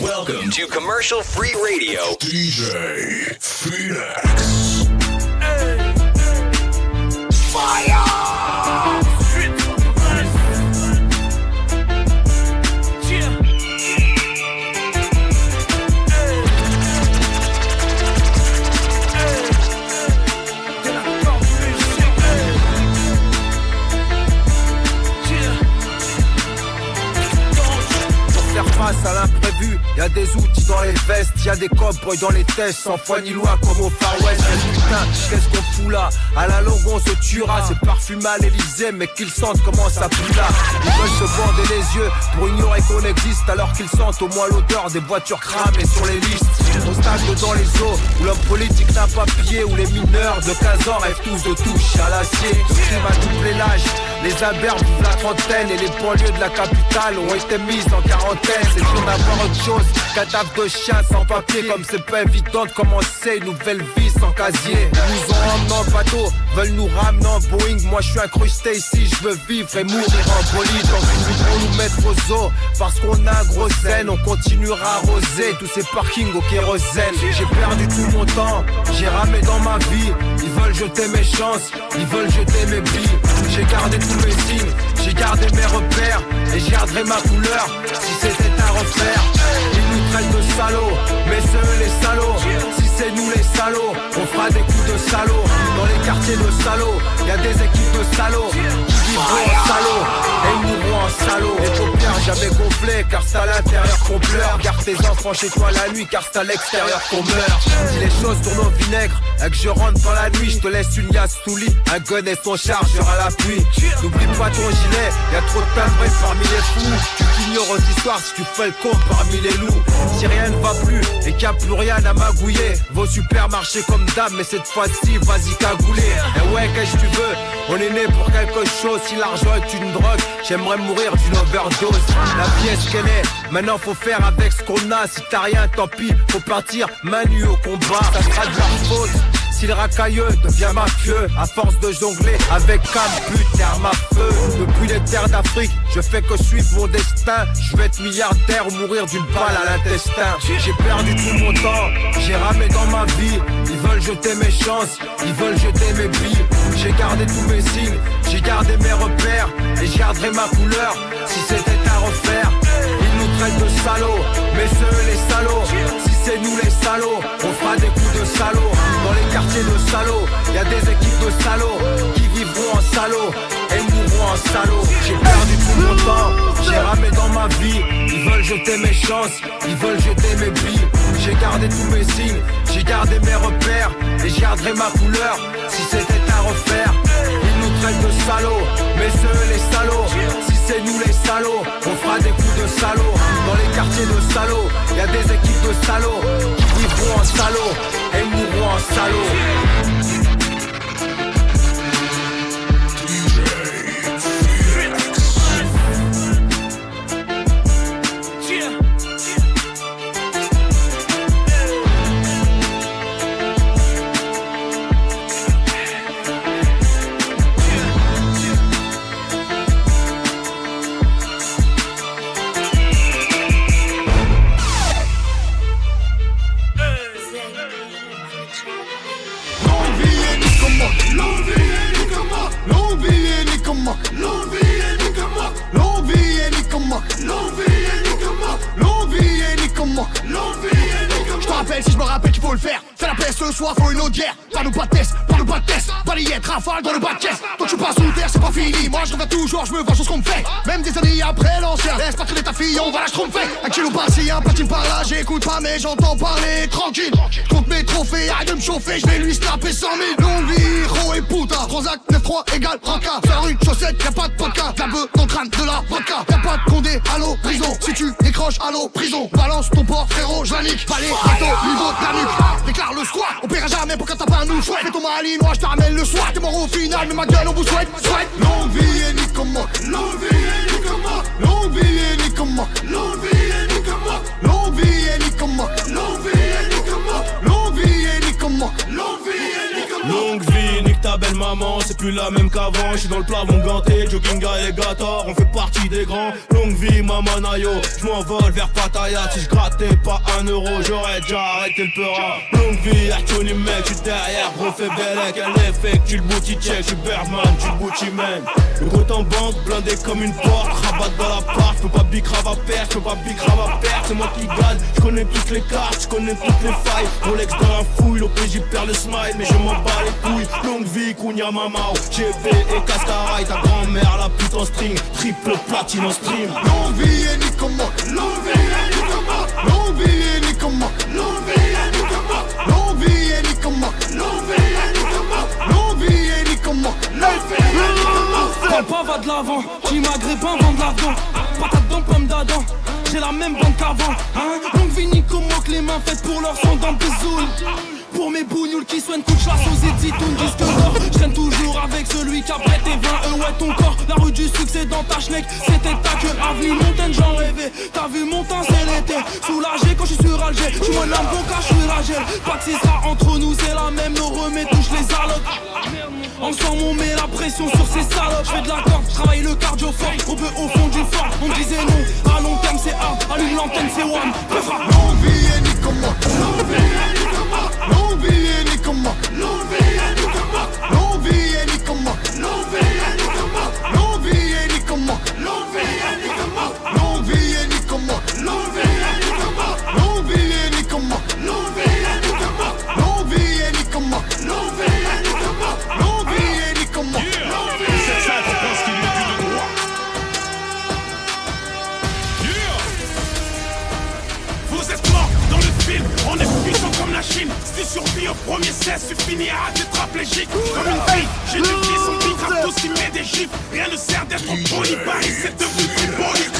Welcome to Commercial Free Radio. DJ Phoenix. L'imprévu, y a des outils dans les vestes, y a des cowboys dans les tests, sans foi ni loi comme au Far West. Qu'est-ce qu'on fout là À la longue on se tuera, c'est parfum à l'Elysée, mais qu'ils sentent comment ça pue là. Ils veulent se bander les yeux pour ignorer qu'on existe, alors qu'ils sentent au moins l'odeur des voitures cramées sur les listes. Au stade dans les eaux, où l'homme politique n'a pas pied, où les mineurs de 15 ans rêvent tous de toucher à l'acier. Le crime a doublé l'âge, les imberbes de la trentaine et les banlieues de la capitale ont été mises en quarantaine. C'est dur d'avoir autre chose qu'un taf de chien sans papier, comme c'est pas évident de commencer une nouvelle vie sans casier. Ils nous ont emmenés en bateau, veulent nous ramener en Boeing. Moi je suis incrusté ici, je veux vivre et mourir en bolide. Voudront nous mettre aux eaux, parce qu'on a un gros zen, on continuera à arroser tous ces parkings au kérosène. J'ai perdu tout mon temps, j'ai ramé dans ma vie. Ils veulent jeter mes chances, ils veulent jeter mes billes. J'ai gardé tous mes signes, j'ai gardé mes repères et je garderai ma couleur si c'était à refaire. Ils nous traitent de salauds, mais c'est les salauds. C'est nous les salauds, on fera des coups de salauds. Dans les quartiers de salauds, y a des équipes de salauds qui vivront en salauds et mourront en salauds. Les paupières jamais gonflées car c'est à l'intérieur qu'on pleure. Garde tes enfants chez toi la nuit car c'est à l'extérieur qu'on meurt. Si les choses tournent au vinaigre et que je rentre dans la nuit, je te laisse une liasse sous lit, un gun et son chargeur à l'appui. N'oublie pas ton gilet, y a trop de timbrés parmi les fous. Tu t'ignores aux histoires si tu fais le con parmi les loups. Si rien ne va plus et qu'il n'y a plus rien à magouiller, vos supermarchés comme dame, mais cette fois-ci, vas-y cagouler. Et ouais, qu'est-ce que tu veux? On est né pour quelque chose, si l'argent est une drogue, j'aimerais mourir d'une overdose. La vie est ce qu'elle est, maintenant faut faire avec ce qu'on a. Si t'as rien, tant pis, faut partir manu au combat. Ça sera de leur faute. Si le racailleux devient mafieux. À force de jongler avec un but arme à feu. Depuis les terres d'Afrique Je fais que suivre mon destin. Je vais être milliardaire ou mourir d'une balle à l'intestin. J'ai perdu tout mon temps J'ai ramé dans ma vie. Ils veulent jeter mes chances Ils veulent jeter mes billes. J'ai gardé tous mes signes J'ai gardé mes repères. Et je garderai ma couleur Si c'était à refaire. Ils nous traitent de salauds Mais c'est eux les salauds nous les salauds On fera des coups de salauds Dans les quartiers de salauds Y a des équipes de salauds Qui vivront en salauds Et mourront en salauds. J'ai perdu tout mon temps J'ai ramé dans ma vie. Ils veulent jeter mes chances Ils veulent jeter mes billes. J'ai gardé tous mes signes J'ai gardé mes repères Et je garderai ma couleur. Si c'était à refaire Ils nous traitent de salauds Mais eux les salauds Si c'est nous les salauds. On fera des coups de salauds Dans les quartiers de salauds Y a des équipes de salauds Qui vivront en salauds. Et mourront en salauds Moi je me venge sur ce qu'on me fait. Même des années après l'ancien. Laisse pas traîner ta fille, on va la tromper. Par-ci, un platine par là. J'écoute pas, mais j'entends parler tranquille. Compte mes trophées, arrête de me chauffer. Je vais lui snapper 100 000. Longue vie, héros et puta. Transac 9-3 égale ranka. Faire une chaussette, y'a pas de podcast. La beuh dans crâne de la vodka. Y'a pas de condé, allô, prison. Si tu décroches, allô, prison. Balance ton port, frérot, je la. Palais, bateau, niveau de la nuque. Déclare le squat, on paiera jamais pour t'as pas un nous chouette. Fais ton malinois, je te ramène le soir. T'es mort au final, mais ma gueule, on vous souhaite, souhaite. L'envie est ni comme moi, l'envie est ni comme moi, l'envie est ni comme moi, l'envie est ni comme moi, l'envie est ni comme moi, l'envie est maman, c'est plus la même qu'avant. Je suis dans le plafond ganté, jogging alligator, on fait partie des grands. Longue vie, mamanayo. Je m'envole vers Pattaya. Si je grattais pas un euro, j'aurais déjà arrêté le peura. Longue vie, Artoni mec, tu derrière, gros fait bellec. Elle effet tu le booty check, tu Birdman, tu booty man. Le compte en banque, blindé comme une porte. Rabat dans la part, je pas bicrave à perdre, je pas bicrave à perdre. C'est moi qui gagne, je connais toutes les cartes, je connais toutes les failles. Rolex dans la fouille, l'OPJ perd le smile, mais je m'en bats les couilles. Longue vie, Kunya Mamao, et Cascarai, ta grand-mère, la pute en string, triple platine en stream. L'envie est ni comme l'envie est ni comme l'envie est ni comme l'envie est ni comme l'envie est ni comme l'envie est ni comme l'envie est ni comme l'envie Papa va de l'avant, qui maghrébin vend de l'argent, patate dans pomme d'Adam. J'ai la même banque qu'avant, hein. Donc Vini comme moi que les mains faites pour leur sang dans des pour mes bougnoules qui soignent couche la sauce et zitoun disque d'or Je traîne toujours avec celui qui a prêté 20 eux ouais ton corps. La rue du succès dans ta schneck C'était ta queue. Avenue Montaigne j'en rêvais. T'as vu mon temps c'est l'été. Soulagé quand je suis sur Alger Je moins l'âme bon je suis Ragel Pas que sera entre nous c'est la même Le remets touche les allocs. Ensemble on met la pression sur ces salopes. Je fais de la corde, travaille le cardio fort. On peut au fond du fort. On disait non, à long terme c'est hard Allume l'antenne c'est one. Peu Longue longue vie L'on vit et ni comment. L'on vit et ni comment. L'on vit et premier cesse, tu finis à tétraplégique. Comme une fille, j'ai du fils, on pique tous qui met des gifs. Rien ne sert d'être poli, Paris c'est devenu symbolique. Donne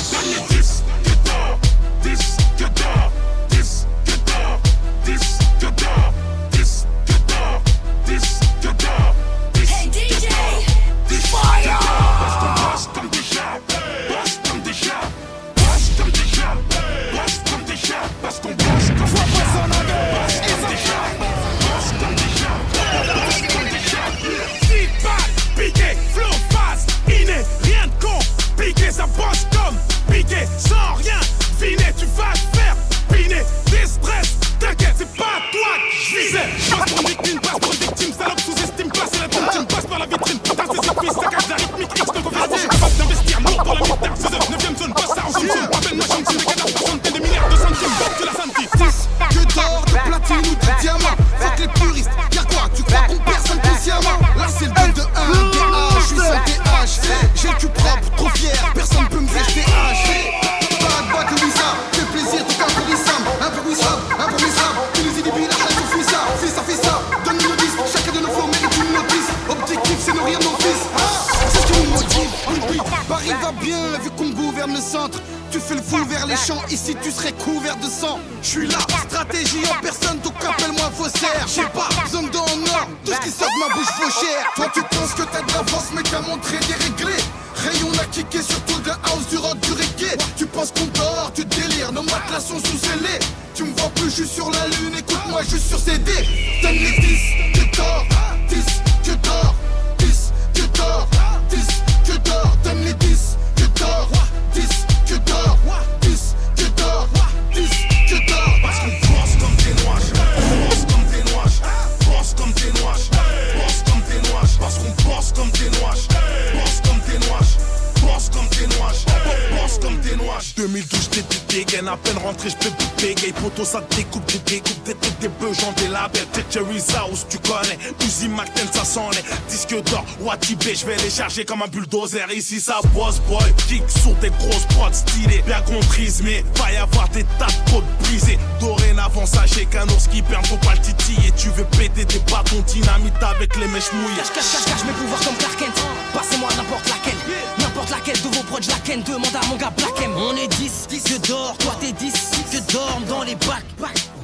comme un bulldozer. Ici ça boss boy, kick sur des grosses prods stylées Bien comprise mais va y avoir des tas de côtes brisées. Dorénavant sachez qu'un ours qui perd faut pas le titiller. Tu veux péter des bâtons dynamite avec les mèches mouillées. Cache, cache, cache, cache mes pouvoirs comme Clark Kent. Passez-moi n'importe laquelle. N'importe laquelle de vos proches la ken. Demande à mon gars Black M. On est 10, que dors, toi t'es 10 Que dorment dans les bacs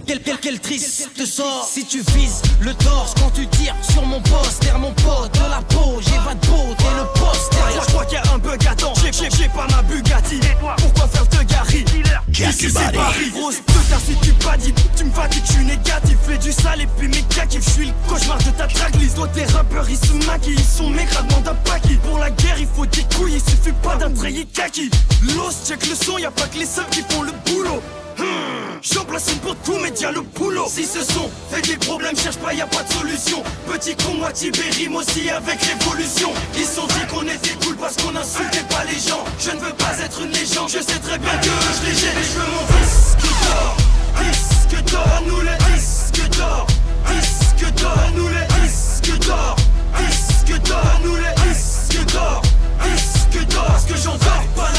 quel, quel, quel triste sort. Si tu vises le torse quand tu tires sur mon poster Mon pote de la peau, j'ai pas de peau, t'es le poster Je crois qu'il y a un bug à temps, j'ai pas ma Bugatti. Pourquoi faire de Gary? Ici c'est Paris, grosse putain si tu pas dit Tu me fatigues, je suis négatif, fais du sale et puis mes kaki Je suis le cauchemar de ta tracklist Toi tes rappeurs ils se maquillent, ils sont mécras, demande à Paki Pour la guerre il faut des couilles, il suffit pas d'un treillis kaki. Lost check le son, y a pas que les seuls qui font le boulot J'en place une pour tous médias le boulot. Si ce son fait des problèmes, cherche pas, y a pas de solution. Petit con, moi rime aussi avec révolution. Ils sont dit qu'on était cool parce qu'on insultait pas les gens. Je ne veux pas être une légende, je sais très bien que je les gêne Et je veux mon disque d'or. Disque d'or, à nous les disques d'or. Disque d'or, à nous les disques d'or. Disque d'or, à nous les disques d'or. Disque d'or, parce que j'en dors pas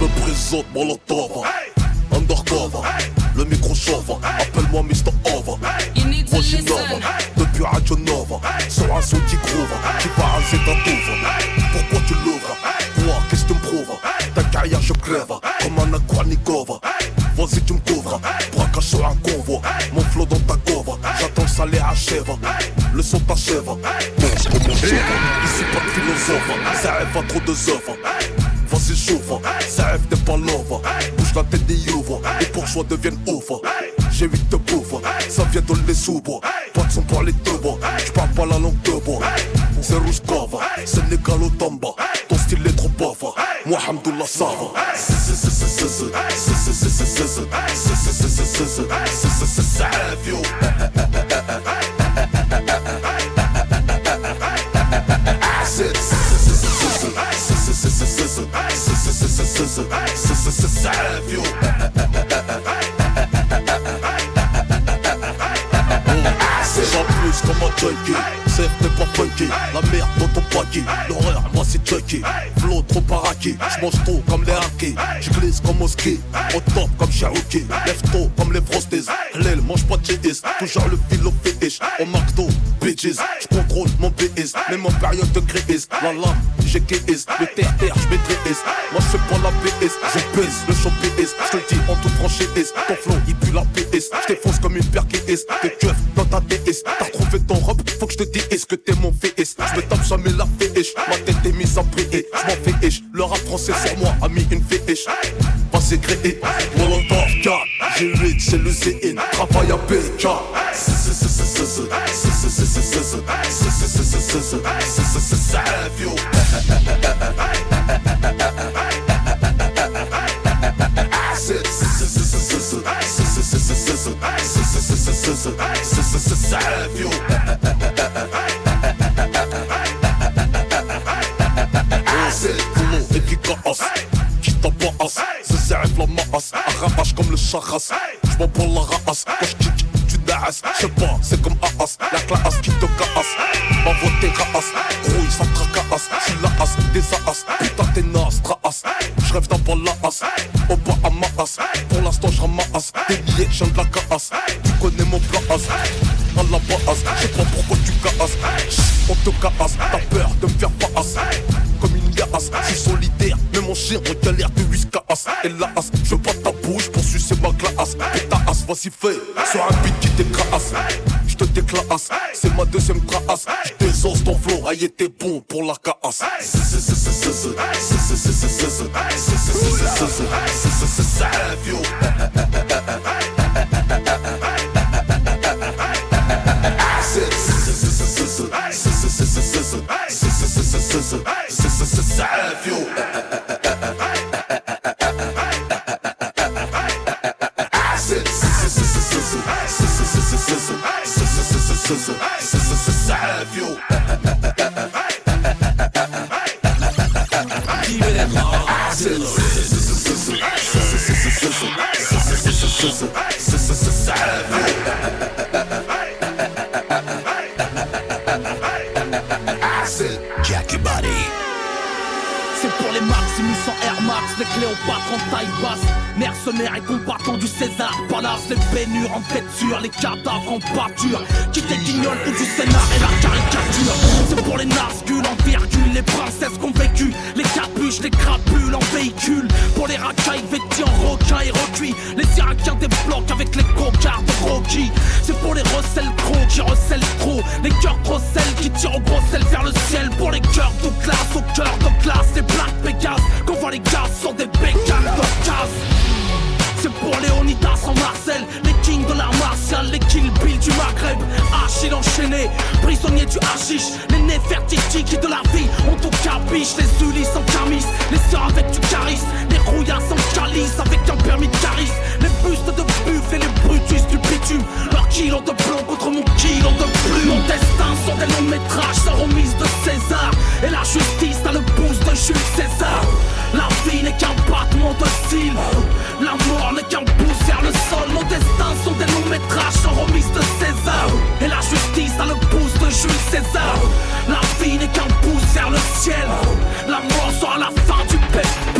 je me présente Molotov Undercover, le micro chauve Appelle-moi Mr. Listen. j'innove Depuis Radio Nova. Sur un son qui groove. Qui va raser ta douve Pourquoi tu l'ouvres? Quoi, qu'est-ce que tu me prouves? Ta carrière je crève. Comme un Akwanikova Vas-y tu me couvres. Braquage sur un convoi. Mon flow dans ta gova J'attends le salaire achève. Le son t'achève. Mange comme mon chef Ici pas de philosophe. Ça rêve à trop de œuvres des pas love Bouge la tête des youves, les bourgeois deviennent ouf J'ai huit de bouffe, paraqué J'mange trop comme les hackers J'glisse comme au ski Au top comme Cherokee. Lève tôt comme les frosties. L'aile mange pas de GS Toujours le filo fétiche. Au McDo Bitches. J'contrôle mon PS Même en période de crise. La lame j'ai KS Le terre-terre j'maîtrise Moi j'fais pas la PS Je pèse le show PS J'te dis en toute franchise. Ton flow il pue la PS J't'effonce comme une paire KS T'es keuf dans ta DS T'as trouvé ton robe Faut que j'te dise est-ce que t'es mon VS J'me tape jamais la féiche Ma tête est mise en prier. J'm'en fais ish Le rap français sur moi a mis une féiche Pas créé Molotov 4 J'ai 8 c'est le CN Travail à Ça Prends la race Quand j'kick tu J'sais pas c'est comme Aas La classe qui te casse voix t'es bon pour la Cléopâtres en taille basse. Mercenaires et combattants du César Les bénures en têture, les cadavres en pâture. Qui t'éguignolent tout du scénar et la caricature. C'est pour les nascules en virgule, les princesses qu'on vécu, les capuches, les crapules en véhicule. Pour les racailles vêtis en rocaille et recuits, les Irakiens débloquent avec les cocards de Rocky. C'est pour les recels gros qui recèlent trop, les cœurs trop qui tirent au gros sel vers le ciel. Pour les cœurs de classe, au cœur de classe, les Black Pegasus, qu'on voit les gaz sur des bécanes de casse. C'est pour Léonidas en Marcel, les kings de l'art martial, les Kill Bill du Maghreb, Achille enchaîné, prisonnier du hashish, les Nefertiti qui de la vie ont tout capiche, les Ulysses en camis, les sœurs avec du charisme, les rouillasses en calice avec un permis de charisme, les bustes de buffle et les brutus du bitume, leur kilo de plomb contre mon kilo de plume. Mon destin sont des longs métrages sans remise de César, et la justice a le pouce de Jules César. La vie n'est qu'un battement de cils, la mort n'est qu'un pouce vers le sol. Nos destins sont des longs métrages sans remise de César. Et la justice a le pouce de Jules César. La vie n'est qu'un pouce vers le ciel. La mort sera la fin du péplum.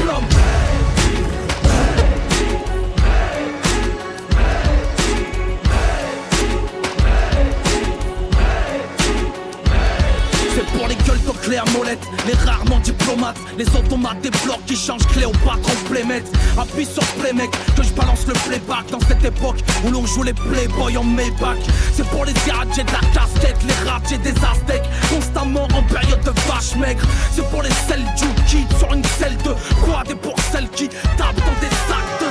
Les gueules de clair molette, les rarement diplomates, les automates des blocs qui changent Cléopâtre en playmates. Appuie sur play que je balance le playback dans cette époque où l'on joue les playboys en Maybach. C'est pour les irradiés de la casquette, les radiés des aztèques, constamment en période de vache maigre. C'est pour les selles du kit sur une selle de quad et pour celles qui tapent dans des sacs de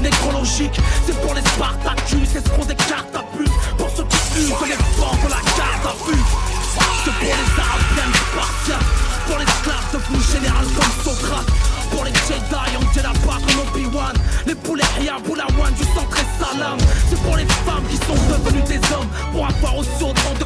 nécrologique. C'est pour les Spartacus, escrocs des cartes à puce. Pour ceux qui usent les bancs de la carte à vue. C'est pour les arabiens spartiates. Pour les esclaves devenus général comme Socrate. Pour les Jedi en Jeddah comme Obi-Wan. Les poulets rien, Boulawan du centre et salam. C'est pour les femmes qui sont devenues des hommes. Pour avoir aussi autant de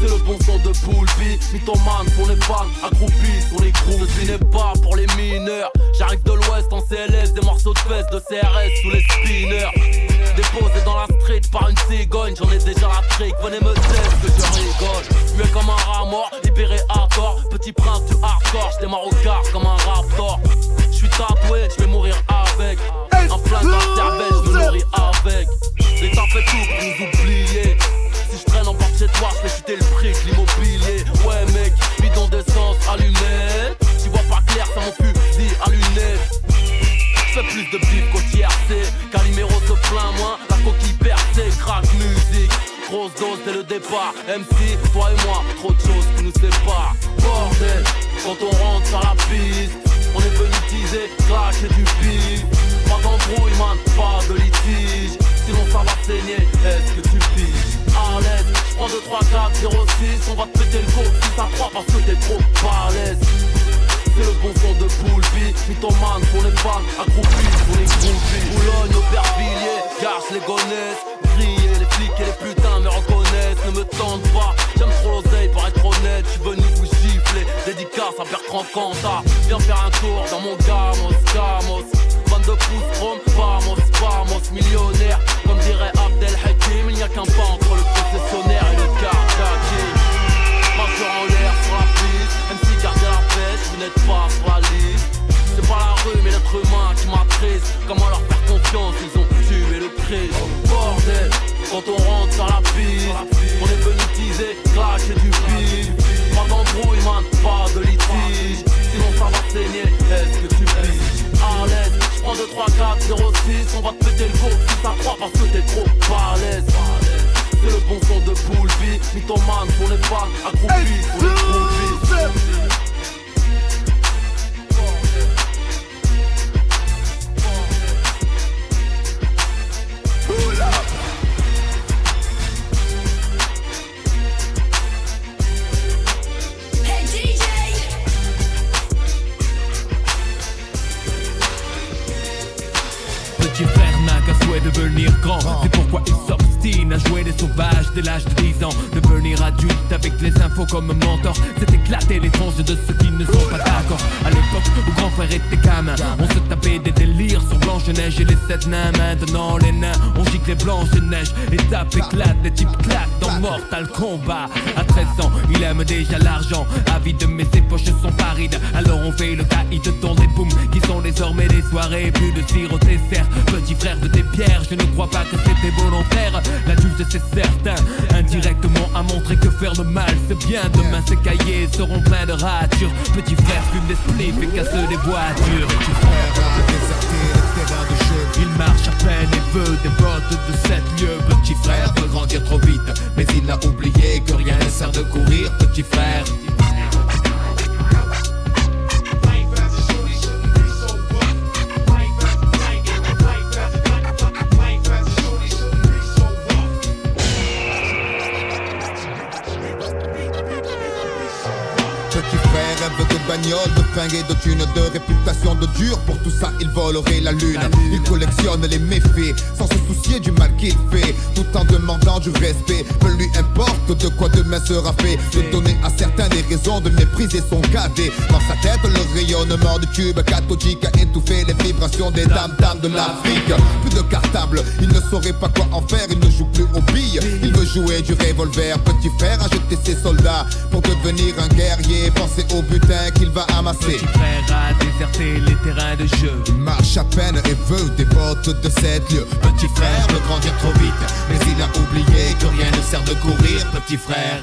c'est le bon son de Poulpi Mythomane pour les fans, accroupis sur les Je n'est pas pour les mineurs. J'arrive de l'ouest en CLS Des morceaux de fesses de CRS sous les spinners. Déposé dans la street par une cigogne J'en ai déjà la trick, venez me dire que je rigole. Tu es comme un rat mort, libéré à tort. Petit prince du hardcore, j'démarre au quart comme un raptor. Je suis tatoué, je vais mourir avec. Un dans la cervelle, je me nourris avec. L'État fait tout pour nous oublier de toi, je fais chuter le prix l'immobilier. Ouais, mec, bidon d'essence, allumette. Tu vois pas clair, ça mon fusil à lunettes. Fais plus de bif qu'au TRC. Calimero se plaint moins, la coquille percée, crack musique. Grosse dose dès le départ. MC, toi et moi, trop de choses qui nous séparent. Bordel, quand on rentre sur la piste, on est venu teaser, cracher du bif. Pas d'embrouille, man, pas de litige. Sinon ça va saigner, est-ce que tu À l'aise, j'prends 2, 3, 4, 0, 6 On va te péter le go si ça croit parce que t'es trop balèze. C'est le bon son de Poulby Mythomane pour les fans, accroupis pour les groupies. Boulogne, Aubervilliers, Garce, les gonnesses Griller, les flics et les putains me reconnaissent Ne me tente pas, j'aime trop l'oseille pour être honnête. Je venu vous gifler, dédicace à Bertrand Cantat. Viens faire un tour dans mon gamos, gamos. 22 pouces chrome, vamos, millionnaire Comme dirait Abdel Hakim, il n'y a qu'un pas entre le concessionnaire C'est pas la rue mais l'être humain qui m'attriste Comment leur faire confiance, ils ont tué le Christ Bordel, quand on rentre sur la piste On est venu teaser, clasher du bif Pas d'embrouille man, pas de litige. Sinon ça va saigner, est-ce que tu piges À l'aise 3, 2, 3, 4, 0, 6 On va te péter le go si ça croit parce que t'es trop balèze. C'est le bon son de Poulby Mythomane pour les fans, accroupis pour les dès l'âge de 10 ans. Devenir adulte avec les infos comme mentor. C'est éclater les tranches de ceux qui ne sont pas d'accord. À l'époque où grand frère était gamin On se tapait des Blanche-Neige et les sept nains Maintenant les nains on gicle les Blanche-Neige Les tapes éclatent, les types claquent dans Mortal Kombat. À 13 ans il aime déjà l'argent. Avide mais ses poches sont parides. Alors on fait le caïd dans les booms Qui sont désormais des soirées Plus de au dessert. Petit frère de tes pierres Je ne crois pas que c'était volontaire. L'adulte c'est certain Indirectement à montrer que faire le mal c'est bien. Demain ces cahiers seront pleins de ratures. Petit frère fume des spliffs et casse des voitures. Petit frère a Il marche à peine et veut des bottes de 7 lieux Petit frère veut grandir trop vite. Mais il a oublié que rien ne sert de courir Petit frère De bagnole, de fringues et de thunes, de réputation de dur. Pour tout ça, il volerait la lune. Il collectionne les méfaits sans se soucier du mal qu'il fait, tout en demandant du respect. Peu lui importe de quoi demain sera fait. De donner à certains des raisons raison de mépriser son cadet. Dans sa tête, le rayonnement du tube cathodique a étouffé les vibrations des dames-dames de l'Afrique. Plus de cartable, il ne saurait pas quoi en faire, il ne joue plus aux billes. Il veut jouer du revolver, petit frère a jeté ses soldats pour devenir un guerrier. Pensez au butin qu'il va amasser. Petit frère a déserté les terrains de jeu. Il marche à peine et veut des bottes de sept lieux. Petit frère veut grandir trop vite, mais il a oublié que rien ne sert de courir, petit frère.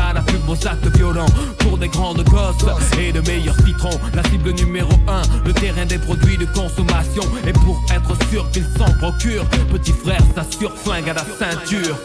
à la pub aux actes violents Pour des grandes gosses et de meilleurs citrons La cible numéro 1, le terrain des produits de consommation Et pour être sûr qu'ils s'en procurent Petit frère s'assure flingue à la ceinture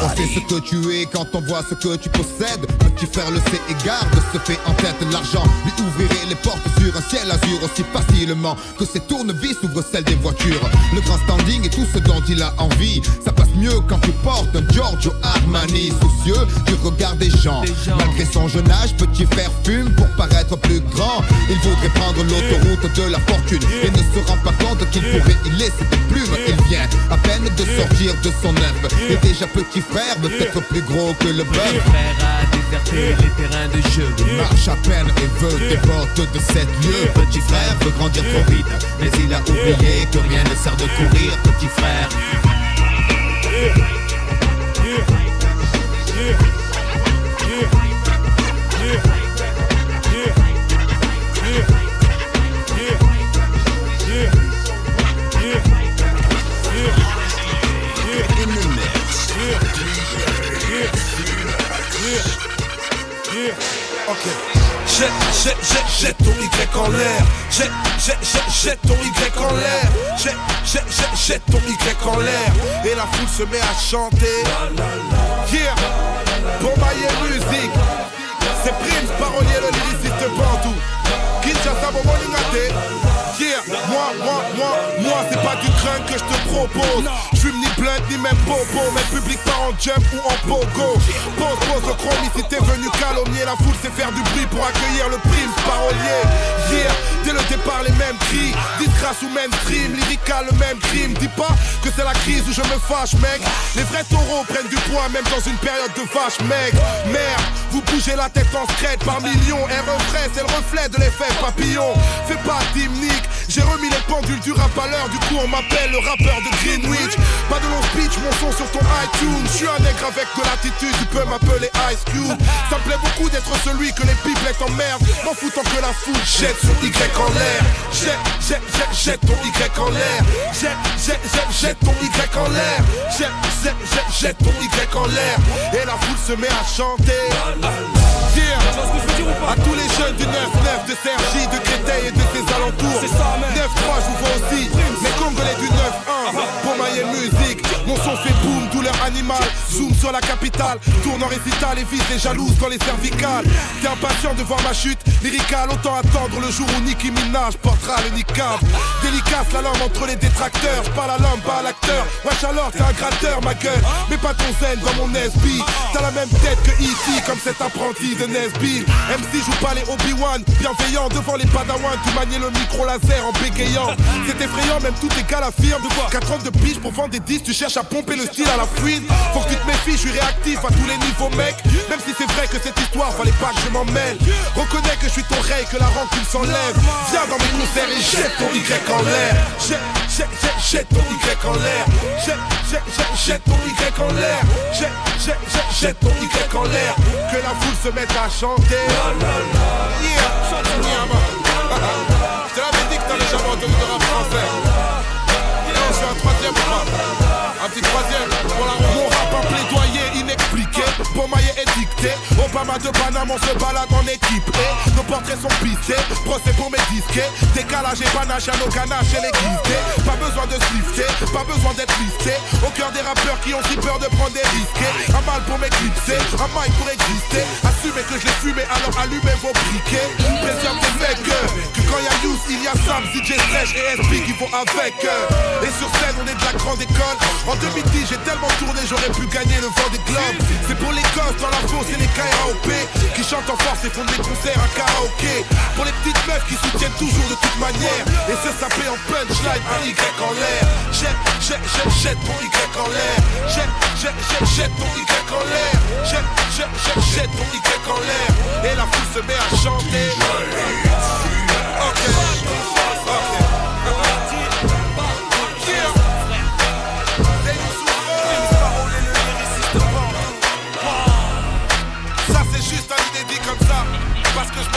On sait ce que tu es quand on voit ce que tu possèdes. Petit frère le sait et garde se fait en tête l'argent. Lui ouvrirait les portes sur un ciel azur aussi facilement que ses tournevis ouvrent celles des voitures. Le grand standing et tout ce dont il a envie. Ça passe mieux quand tu portes un Giorgio Armani soucieux du regard des gens. Malgré son jeune âge, petit frère fume pour paraître plus grand? Il voudrait prendre l'autoroute de la fortune et ne se rend pas compte qu'il pourrait y laisser des plumes. Il vient à peine de sortir de son œuf. Et déjà petit frère veut être plus gros que le bœuf. Frère a déserté les terrains de jeu Il marche à peine et veut des portes de sept lieux. Petit frère veut grandir trop vite, mais il a oublié que rien ne sert de courir, petit frère. Jette, jette, jette, jette ton Y en l'air. Jette, jette, jette, jette ton Y en l'air. Jette, jette, jette, jette ton Y en l'air. Et la foule se met à chanter. Yeah. Bombaye musique. C'est Prince, parolier, le lyriciste Bandou. Kinshasa, Bobo Lingate. Moi, moi, moi, moi, c'est pas du crain que je te propose. Je ni blunt ni même bobo. Mais public part en jump ou en pogo. Pose, pose le chromie si t'es venu calomnier. La foule sait faire du bruit pour accueillir le prime parolier. Yeah, dès le départ, les mêmes cris. Disgrâce ou mainstream, lyrical, le même crime. Dis pas que c'est la crise où je me fâche, mec. Les vrais taureaux prennent du poids, même dans une période de vache, mec. Merde, vous bougez la tête en secrète par millions. Un refrain, c'est le reflet de l'effet papillon. Fais pas d'hymnique, j'ai remis les pendules du rap à l'heure. Du coup, on m'appelle le rappeur de Greenwich. Pas de long speech, mon son sur ton iTunes. Je suis un nègre avec de l'attitude, tu peux m'appeler Ice Cube. Ça me plaît beaucoup d'être celui que les pipelettes emmerdent. M'en foutant que la foule jette son Y en l'air. Jette, jette, jette, jette ton Y en l'air. Jette, jette, jette, jette ton Y en l'air. Jette, jette, jette, jette ton Y en l'air. Et la foule se met à chanter. Yeah. À tous les jeunes du 9-9 de Sergi, de Créteil et de ses alentours. 9-3, je vous vois aussi. Les Congolais du 9-1 pour mailler musique. Mon son fait boom, douleur animale. Zoom sur la capitale, tourne en récital et vise les jalouses dans les cervicales. T'es impatient de voir ma chute lyricale, autant attendre le jour où Nicki Minaj portera le niqab. Délicace la langue entre les détracteurs, pas la langue, pas l'acteur. Wesh alors, t'es un gratteur, ma gueule. Mais pas ton zen dans mon SB. T'as la même tête que E.T. comme cet apprenti de Nesbill. MC joue pas les Obi-Wan, bienveillant devant les padawans. Tu maniais le micro laser en bégayant. C'est effrayant, même tout est cas l'affirme. De quoi 4 ans de biche pour vendre des disques, tu cherches à pomper le style à la fouine. Faut que tu te méfies, je suis réactif à tous les niveaux, mec. Même si c'est vrai que cette histoire, fallait pas que je m'en mêle. Reconnais que je suis ton rey, que la rancune s'enlève. Viens dans mes concerts et jette ton Y en l'air. Jette, jette, jette, ton Y en l'air. Jette, jette, jette, ton Y en l'air. Jette, jette, jette ton Y en l'air. Que la foule se mette à chanter. Yeah, yeah, man. Je te l'avais dit que t'avais jamais entendu de rap français. Non, je suis un troisième rap. Un petit troisième pour la Pour. Au pas mal de Paname, on se balade en équipe. Et nos portraits sont pistés, procès pour mes disques. Décalage et panache à nos ganaches et les guistés. Pas besoin de slifter, pas besoin d'être listé. Au cœur des rappeurs qui ont si peur de prendre des risques. Un mal pour m'éclipser, un mic pour exister. Assumez que je l'ai fumé, alors allumez vos briquets. Plaisir des mecs, que quand y a Youth, il y a Sam, DJ Stretch et SP qui vont avec. Et sur scène, on est de la grande école. En 2010, j'ai tellement tourné, j'aurais pu gagner le vent des globes. C'est pour les gosses dans la fosse et les KRAOP qui chantent en force et font des concerts à karaoké. Pour les petites meufs qui soutiennent toujours de toute manière. Et se saper en punchline, un Y en l'air. Jette, jette, jette, jette ton Y en l'air. Jette, jette, jette, jette ton Y en l'air. Jette, jette, jette, jette ton Y en l'air. Et la foule se met à chanter. Ok, ok.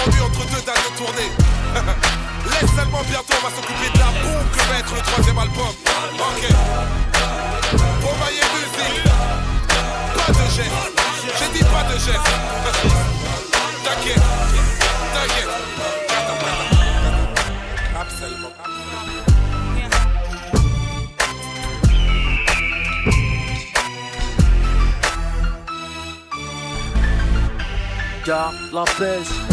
Entre deux dates de tournée. Laisse bientôt va s'occuper de la bombe que va être le troisième album. Ok. Pour mailler musique. Pas de geste. J'ai dit pas de geste. T'inquiète. T'inquiète. Absolument. Garde la.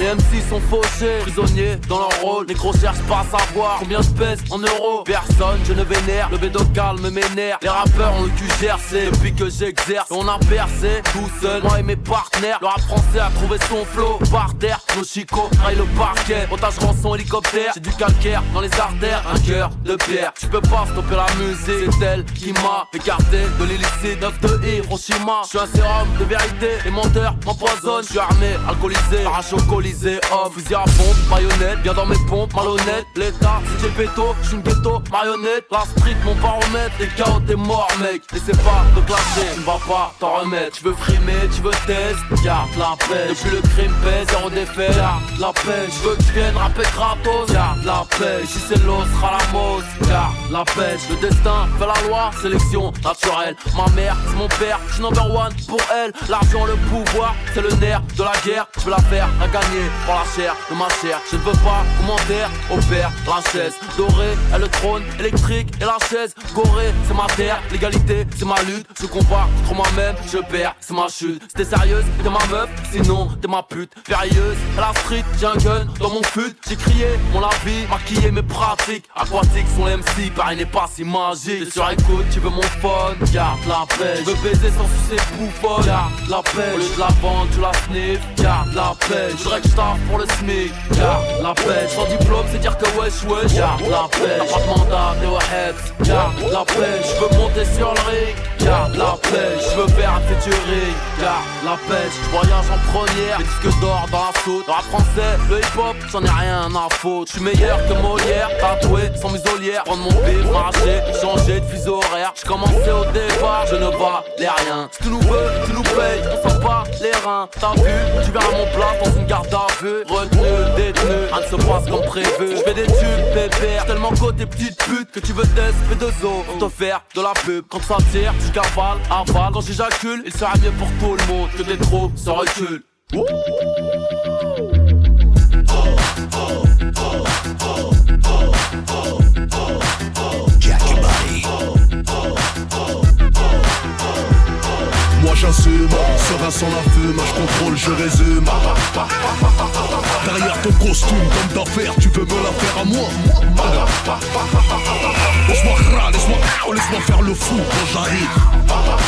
Les MC sont fauchés, prisonniers dans leur rôle. Les gros cherchent pas à savoir combien je pèse en euros. Personne, je ne vénère, le bédo calme mes nerfs. Les rappeurs ont le cul gercé depuis que j'exerce. On a percé tout seul, moi et mes partenaires. Le rap français a trouvé son flow par terre. Nos chicots le parquet. Otage rançon hélicoptère, j'ai du calcaire dans les artères. Un cœur de pierre, tu peux pas stopper la musique. C'est elle qui m'a écarté de l'illicite. 9 de Hiroshima, je suis un sérum de vérité. Les menteurs m'empoisonnent, je suis armé, alcoolisé, arrache au colisée. Homme, fusil à pompe, marionnette, viens dans mes pompes, malhonnête. L'état, c'est j'ai péto, je suis une ghetto, marionnette. La street, mon baromètre, les chaos, t'es mort, mec. N'essaie pas de clasher, tu vas pas t'en remettre. Tu veux frimer, tu veux test, garde la paix. Depuis le crime pèse, zéro défait, garde la paix. Je veux que tu viennes rapper gratos, garde la paix. Si c'est l'os, sera la mose, garde la pêche. Le destin fait la loi, sélection naturelle. Ma mère, c'est mon père, je suis number one pour elle. L'argent, le pouvoir, c'est le nerf de la guerre. Je veux la faire, la gagner pour la chair de ma chair. Je ne veux pas commentaire, opère la chaise dorée, et le trône électrique et la chaise gorée. C'est ma terre, l'égalité, c'est ma lutte. Je combat contre moi-même, je perds, c'est ma chute. C'était sérieuse, t'es ma meuf, sinon t'es ma pute. Périlleuse, à la street, j'ai un gun dans mon fut. J'ai crié mon avis, maquillé mes pratiques. Aquatiques sont les MC, Paris n'est pas si magique. T'es sur écoute, tu veux mon phone, garde la paix. Tu veux baiser sans sucer bouffonne, garde la paix. Au lieu de la vente, tu la sniff, garde la paix. Que pour le SMIC, garde la paix. Sans diplôme, c'est dire que wesh wesh, garde la paix. T'as pas de mandat, t'es heads, garde la paix. Je veux monter sur le ring, garde la paix. Je veux faire un featuring, garde la paix. Je voyage en première, les disques d'or dans la saute. Dans la français, le hip hop, j'en ai rien à foutre. Je suis meilleur que Molière, tatoué sans muselière. Prendre mon bif, marcher, changer de fuseau horaire. Je commençais au départ, je ne les rien. Si tu nous veux, tu nous payes, on sent pas les reins. T'as vu, tu verras mon plat dans une garde à vue. Retenu, détenu, ne se passe comme prévu. Je des tubes, pépère, tellement côté petite pute que tu veux tester P2O pour te faire de la pub. Quand ça tire, tu cavales, avale. Quand j'éjacule, il sera mieux pour tout le monde que des trop se recule. Moi j'assume, serein sans la fume, je contrôle, je résume. Derrière ton costume, comme d'affaires, tu veux me la faire à moi Laisse-moi laisse-moi laisse-moi faire le fou quand j'arrive.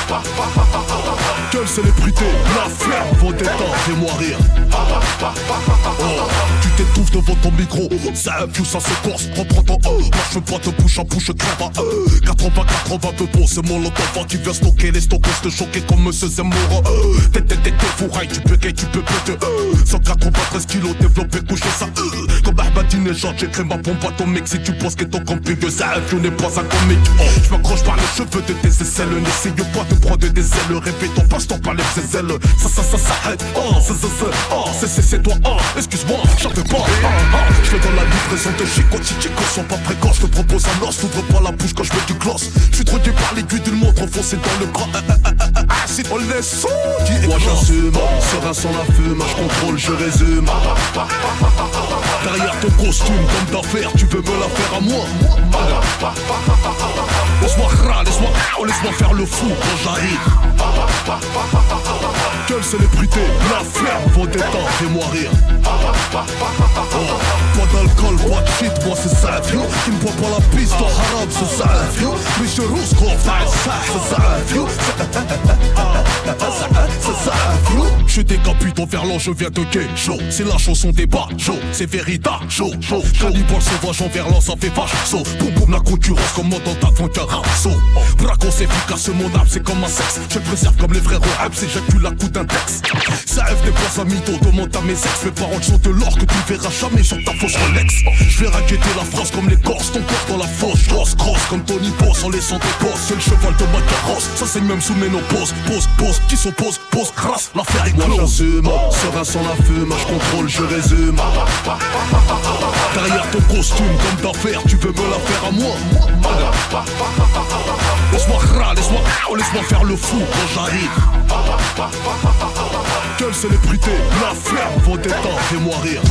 Célébrité, la vos détentes, fais-moi rire. Oh, tu t'étouffes devant ton micro, ça infuse, ça se corse, propre ton oh. Veux pas te bouche à bouche, à euh. 80, 80 peu bon, c'est mon lot qui vient stocker les stockers, te choquer comme Monsieur Zemmour. Euh. T'es, t'es, t'es, fourraille, tu peux gay, tu peux péter. Euh. 193 kilos développé, couché ça. Euh. Comme un badinage, j'écris ma pompe atomique Si tu penses que ton compliqué, ça je pas un comique oh, Je m'accroche par les cheveux de tes aisselles N'essaye pas de prendre des ailes Répétons passe-toi par les ailes Ça, ça, ça s'arrête Oh, c'est, c'est, c'est, oh, c'est, c'est, c'est toi Oh, excuse-moi, j'en fais pas oh, oh, Je fais dans la livraison de Chico Si Chico sont pas précoces Je te propose un os, t'ouvres pas la bouche quand je mets du gloss Je suis drogué par l'aiguille d'une montre enfoncée dans le bras Si on laisse Moi j'assume, serein sans la fume Je contrôle, je résume Derrière ton costume, comme d'affaires, tu veux me la faire à moi Laisse-moi laisse-moi laisse-moi faire le fou quand j'arrive Quelle célébrité, la ferme, vos détentes, fais-moi rire. Oh, Pas d'alcool, pas de shit, moi c'est ça, Qui me voit pas la piste, haram, c'est ça, vieux Mais je gros, c'est ça, C'est ça, vieux Je décapite en verlan, je viens de chaud C'est la chanson des chaud c'est véritable, chaud, chaud Cannibal sauvage en verlan, ça fait vache, saut Boum boum, la concurrence, comme dans ta funk, saut Bracos efficace, mon âme, c'est comme un sexe. Je préserve comme les frères au c'est j'accule la coup d'un texte. Ça rêve des points à mytho, demande à mes ex. Mes paroles sont de l'or que tu verras jamais sur ta fausse Rolex. Je vais raqueter la France comme les Corses, ton corps dans la fosse. Grosse, grosse, comme Tony Boss en laissant tes bosses C'est le cheval de ma carrosse, ça saigne même sous ménopause. Pose, pose, qui s'oppose, pose, grâce, l'affaire est close. Moi j'assume, serein sans la fume, je contrôle, je résume Derrière ton costume comme d'affaires, tu veux me la faire à moi. Laisse-moi laisse-moi laisse-moi faire le fou quand j'arrive. Quelle célébrité, la ferme, vos détentes, fais-moi rire.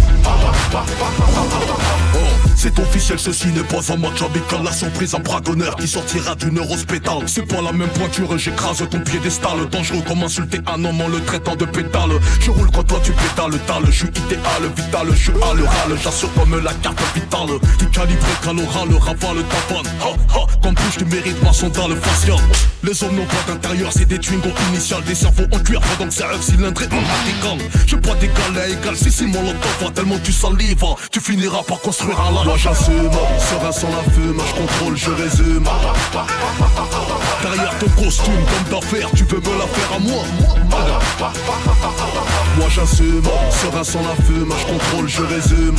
Oh. C'est officiel, ceci n'est pas un match amical. La surprise, un bras d'honneur qui sortira d'une rose pétale. C'est pas la même pointure, j'écrase ton piédestal. Dangereux comme insulter un homme en le traitant de pétale. Je roule quand toi tu pétales, tal Je suis idéal, vital, je suis à le râle J'assure comme la carte vitale Tu calibré calora, le ravale tapane Ha ha, comme plus tu mérites ma sandale faciale Les hommes n'ont pas d'intérieur, c'est des twingos initiales. Des cerveaux en cuir pendant que c'est un cylindré en Je pas d'égal à égal, si si mon va tellement tu salives. Tu finiras par construire un la moi j'assume, serein sans la fume, je contrôle, je résume. Derrière ton costume, comme d'affaires, tu veux me la faire à moi Moi j'assume, serein sans la fume, je contrôle, je résume.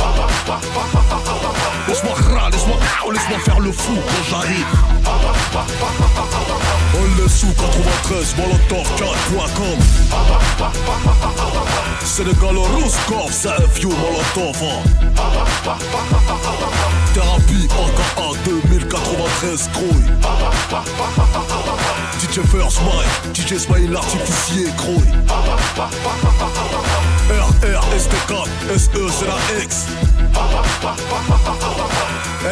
Laisse-moi laisse-moi laisse-moi faire le fou quand j'arrive. On le sous 93, molotov 4.com C'est le gars le Rouskov, c'est un vieux molotov hein. Thérapie AKA 2093 Crouille DJ First Mike, DJ Smile l'artificier Crouille RR ST4 SE c'est la X.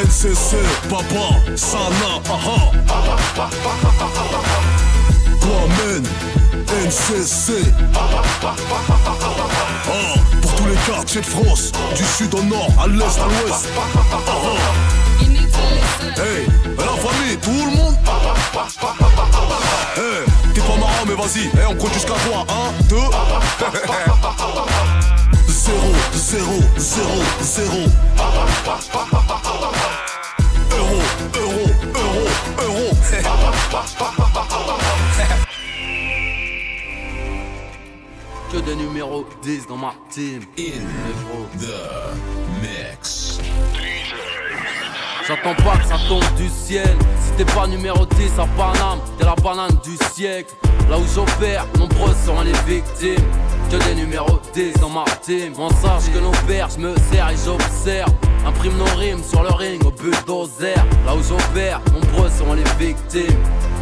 NCC Papa Sana Aha. Guamen NCC Quartiers de France Du sud au nord, à l'est, à l'ouest. Hey, la famille, tout le monde. Hey, t'es pas marrant mais vas-y, hey, on compte jusqu'à 3 1, 2 0, 0, 0, 0 Euro, euro, euro, euro Que des numéros 10 dans ma team. In the mix. J'attends pas que ça tombe du ciel. Si t'es pas numéro 10 à Paname, t'es la banane du siècle. Là où j'opère, nombreuses sont les victimes. Que des numéros 10 dans ma team. On sache que nos pères, je me sers et j'observe. Imprime nos rimes sur le ring au but d'oser. Là où j'opère, nombreuses sont les victimes.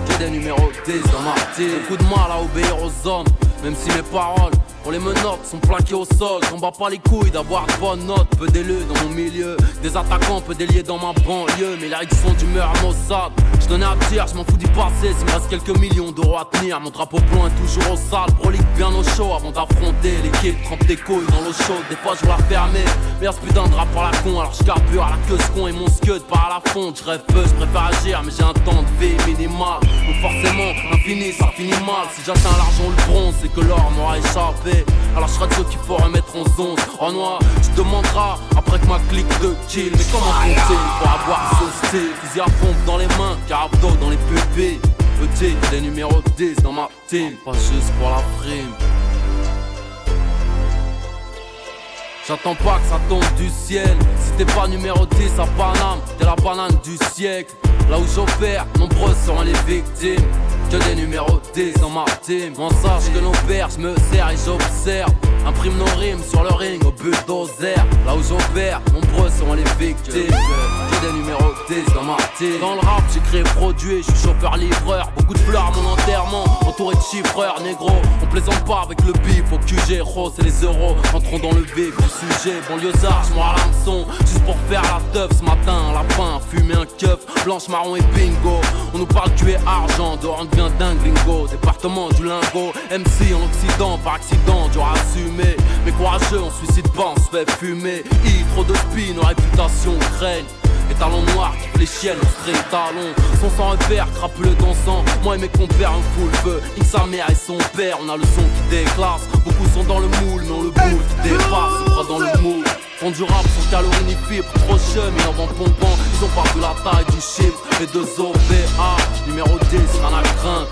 Que des numéros 10 dans ma team. Beaucoup de mal à obéir aux hommes, même si mes paroles pour les menottes sont plaquées au sol, j'en bats pas les couilles d'avoir de bonnes notes. Peu d'élus dans mon milieu, des attaquants peu déliés dans ma banlieue. Mais les sont d'humeur à Mossad. Je donnais à dire, je m'en fous du passé. S'il me reste quelques millions d'euros à tenir, mon drapeau blanc est toujours au sale. Prolique bien au chaud avant d'affronter l'équipe. Trempe des couilles dans l'eau chaude, des fois je la fermer. Mais ce putain de drap par la con, alors je carbure à la queue ce con et mon scud par à la fonte. Je rêve peu, je préfère agir, mais j'ai un temps de vie minimal. Donc forcément, infini, ça finit mal. Si j'atteins l'argent, le bronze, c'est que l'or m'aura échappé. Alors serai de ceux qu'il faut remettre en zone En noir, tu demanderas après que ma clique de kill Mais comment compter pour avoir ce style Fusil à pompe dans les mains, carabdo dans les pupilles Petit, des numéros 10 dans ma team. Pas juste pour la prime J'attends pas que ça tombe du ciel. Si t'es pas numéro 10 à Paname, t'es la banane du siècle. Là où j'opère, nombreux sont les victimes. Que des numéros 10 dans ma team. On sache que nos pères, me sers et j'observe. Imprime nos rimes sur le ring au bulldozer. Là où j'opère, nombreux sont les victimes. Que des numéros 10 dans le rap, j'ai créé produit, je suis chauffeur-livreur. Beaucoup de fleurs mon enterrement, entouré de chiffreurs, négro. On plaisante pas avec le bif au QG, rose et les euros. Entrons dans le vif du sujet. Banlieusard, je à l'hameçon. Juste pour faire la teuf ce matin. Lapin, fumer un keuf, blanche, marron et bingo. On nous parle tu es argent, de rendre bien dingue, lingo. Département du lingot, MC en Occident, par accident, dur à assumer. Mais courageux, on suicide pas, on se fait fumer. I, trop de spin, nos réputations craignent. Les talons noirs qui chiennes, on se talons Son sang repère, crapuleux dansant. Moi et mes compères un full feu. Nique sa mère et son père, on a le son qui déclasse. Beaucoup sont dans le moule, mais on le boule qui dépasse. On dans le moule. Font du rap sans calories ni fibres, trop chum, ils en vendent pompant Ils ont pas vu la taille du chiffre, les deux OVA Numéro 10, rien à craindre.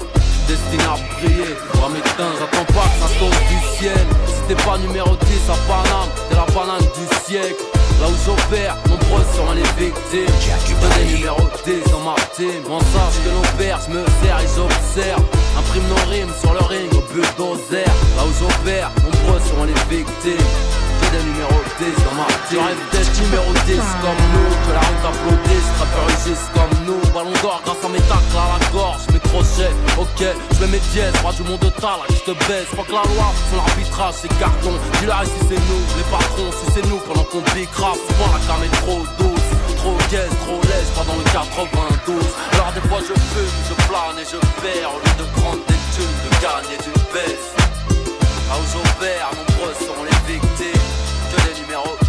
Destiné à briller, va m'éteindre, j'attends pas que ça tombe du ciel. Si t'es pas numéro 10 à Paname, t'es la banane du siècle Là où j'opère, nombreux sont les victimes. Que des numéros 10 dans ma que l'on perd, je me sers et j'observe. Imprime nos rimes sur le ring au bulldozer Là où j'opère, nombreux sont les victimes des numéros 10 dans ma team rêve d'être numéro 10 comme nous Que la route applaudisse, rappeurs juste comme nous. Ballon d'or grâce à mes tacles à la gorge. Mes crochets, ok, je mets mes dièses Roi du monde de là je te baisse Pas que la loi, son arbitrage c'est carton. Dis-leur ici c'est nous, les patrons. Si c'est nous Pendant qu'on bicraft, souvent la cam est trop douce. Trop gaise, trop lèche, pas dans le 92 Alors des fois je fume, je plane et je perds. Au lieu de prendre des thunes, de gagner du baisse Là où j'opère, nombreux sont les victimes Que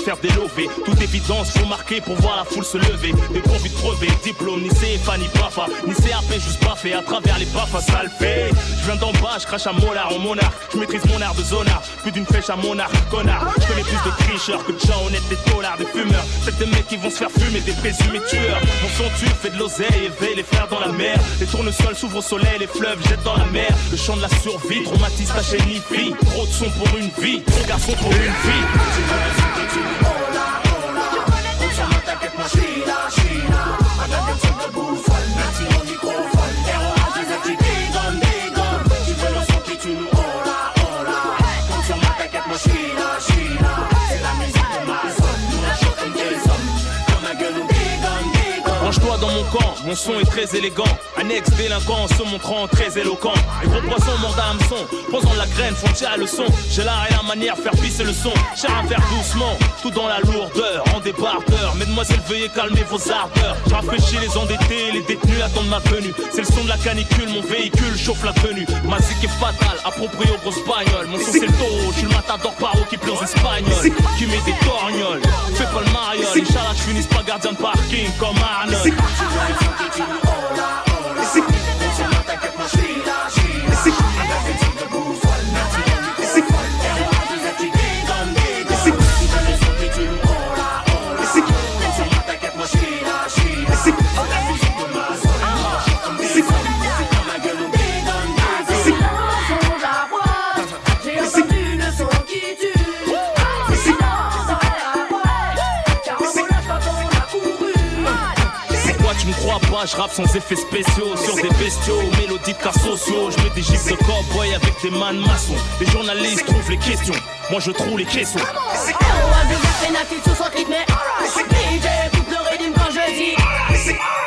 faire des. Toute évidence, faut marquer pour voir la foule se lever. Des de crever, diplôme, ni CFA, ni PAFA, ni CAP, juste fait à travers les PAFA, ça le fait. Je viens d'en bas, je crache à molar en monarque. Je maîtrise mon art de zonard, plus d'une flèche à monarque, connard. Je connais plus de tricheurs que de gens honnêtes, des dollars, des fumeurs. C'est des mecs qui vont se faire fumer, des présumés tueurs. Mon son tue, fait de l'oseille, éveille les frères dans la mer. Les tournesols s'ouvrent au soleil, les fleuves jettent dans la mer. Le chant de la survie, traumatise ta chaîne. Trop de son pour une vie, trop garçon pour une vie. Abuso. Mon son est très élégant. Un ex-délinquant se montrant très éloquent. Les gros poissons mordent à hameçon, posant la graine, font tirer le son. J'ai l'art et la manière, faire pisser le son. Cher à faire doucement, tout dans la lourdeur, en débardeur. Mesdemoiselles, veuillez calmer vos ardeurs. Je rafraîchis les endettés, les détenus attendent ma venue. C'est le son de la canicule, mon véhicule chauffe la venue. Ma zik est fatale, approprié aux grosses bagnoles. Mon son c'est le taureau, je suis le matador paro qui pleure aux espagnols. Qui met des torgnoles, fais pas le mariole. Inch'Allah, je finisse pas gardien de parking comme Arnold. give you all I own. Y si te mata que mochila, je rappe sans effets spéciaux Sur des bestiaux, mélodies de sociaux. Je mets des gifs de cowboy avec des man maçons Les journalistes trouvent les questions Moi je trouve les caissons Héros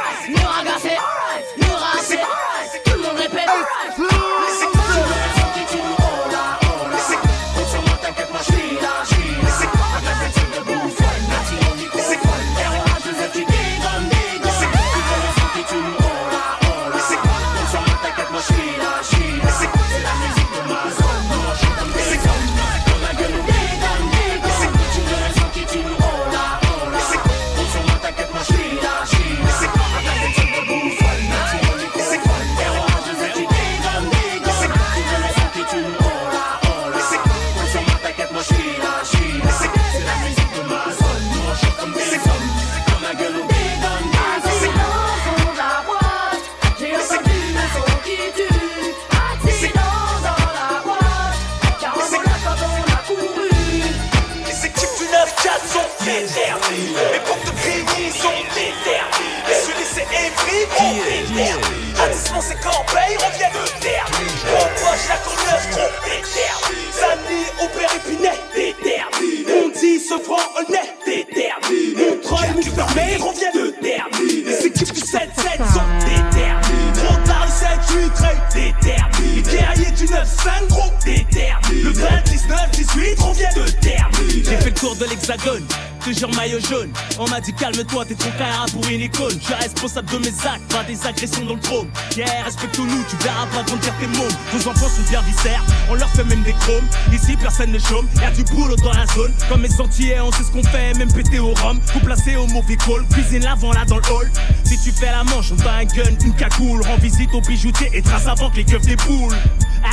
tour de l'hexagone, toujours maillot jaune. On m'a dit calme-toi, t'es trop carré pour une icône. Je suis responsable de mes actes, pas des agressions dans le trône. Yeah, respecte-nous, tu verras pas grandir tes mômes. Nos enfants sont bien viscères, on leur fait même des chromes. Ici, personne ne chôme, y'a du boulot dans la zone. Comme mes Antillais, on sait ce qu'on fait, même pété au rhum. Vous placez au mauvais call, cuisine l'avant là dans le hall. Si tu fais la manche, on t'a un gun, une cagoule. Rends visite au bijoutier et trace avant que les keufs des poules.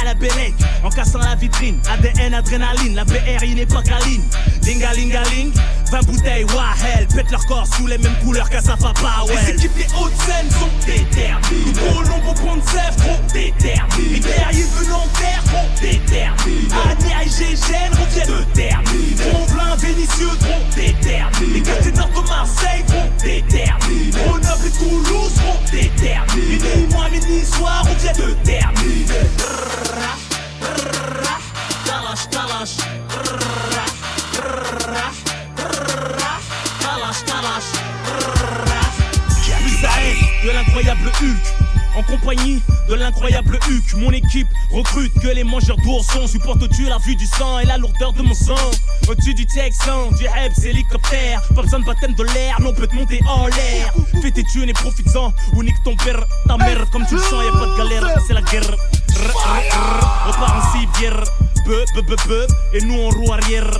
À la en cassant la vitrine. ADN, adrénaline, la BRI n'est pas câline. Linga linga ling, 20 bouteilles, wahel. Pète leur corps sous les mêmes couleurs qu'à Safa Powell. Les équipes des Hauts-de-Seine sont déterminées. Nous colons pour prendre Sèvres, trop. Les guerriers venant terre, trop déterminés. Ania et reviennent de terminer. Tromblin, Vénitieux, trop déterminés. Les quartiers nord de Marseille, trop déterminés. Grenoble et Toulouse, trop déterminés. Les moi, mes Niçois reviennent de terminer. De l'incroyable Hulk. En compagnie de l'incroyable Hulk, mon équipe recrute que les mangeurs d'oursons. Supportent-tu la vue du sang et la lourdeur de mon sang. Au-dessus du Texan, du Hebs, hélicoptère. Pas besoin de baptême de l'air, non peut te monter en l'air. Fais tes thunes et profites-en ou nique ton père, ta mère. Comme tu le sens, y'a pas de galère, c'est la guerre. Rr, rr, rr. On part en civière, peu, peu, peu, peu Et nous on roue arrière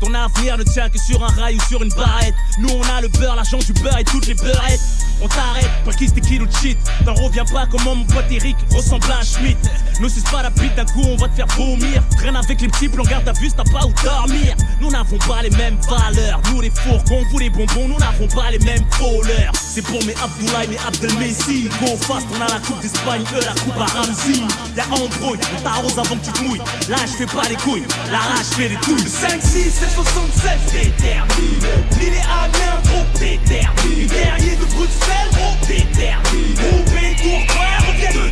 ton avenir ne tient que sur un rail ou sur une barrette. Nous on a le beurre, l'argent du beurre et toutes les beurrettes. On t'arrête, pas qui c'était qui de cheat. T'en reviens pas comment mon pote Eric ressemble à un Schmidt. Ne suce pas la bite d'un coup, on va te faire vomir. Traîne avec les petits plans, garde ta vue, t'as pas où dormir. Nous n'avons pas les mêmes valeurs. Nous les fourgons, vous les bonbons, nous n'avons pas les mêmes voleurs. C'est pour mes Abdoulaye, mes Abdel Messi. Go fast, on a la coupe d'Espagne, eux la coupe à Ramsey. Y'a embrouille, on t'arrose avant que tu te mouilles. Là je fais pas les couilles, la rage fait des couilles. 5, 6, 7, 67, déterminé. L'île est Amiens, trop déterminé. Guerrier de Bruxelles, trop déterminé. Roubaix, Courtois, revient de.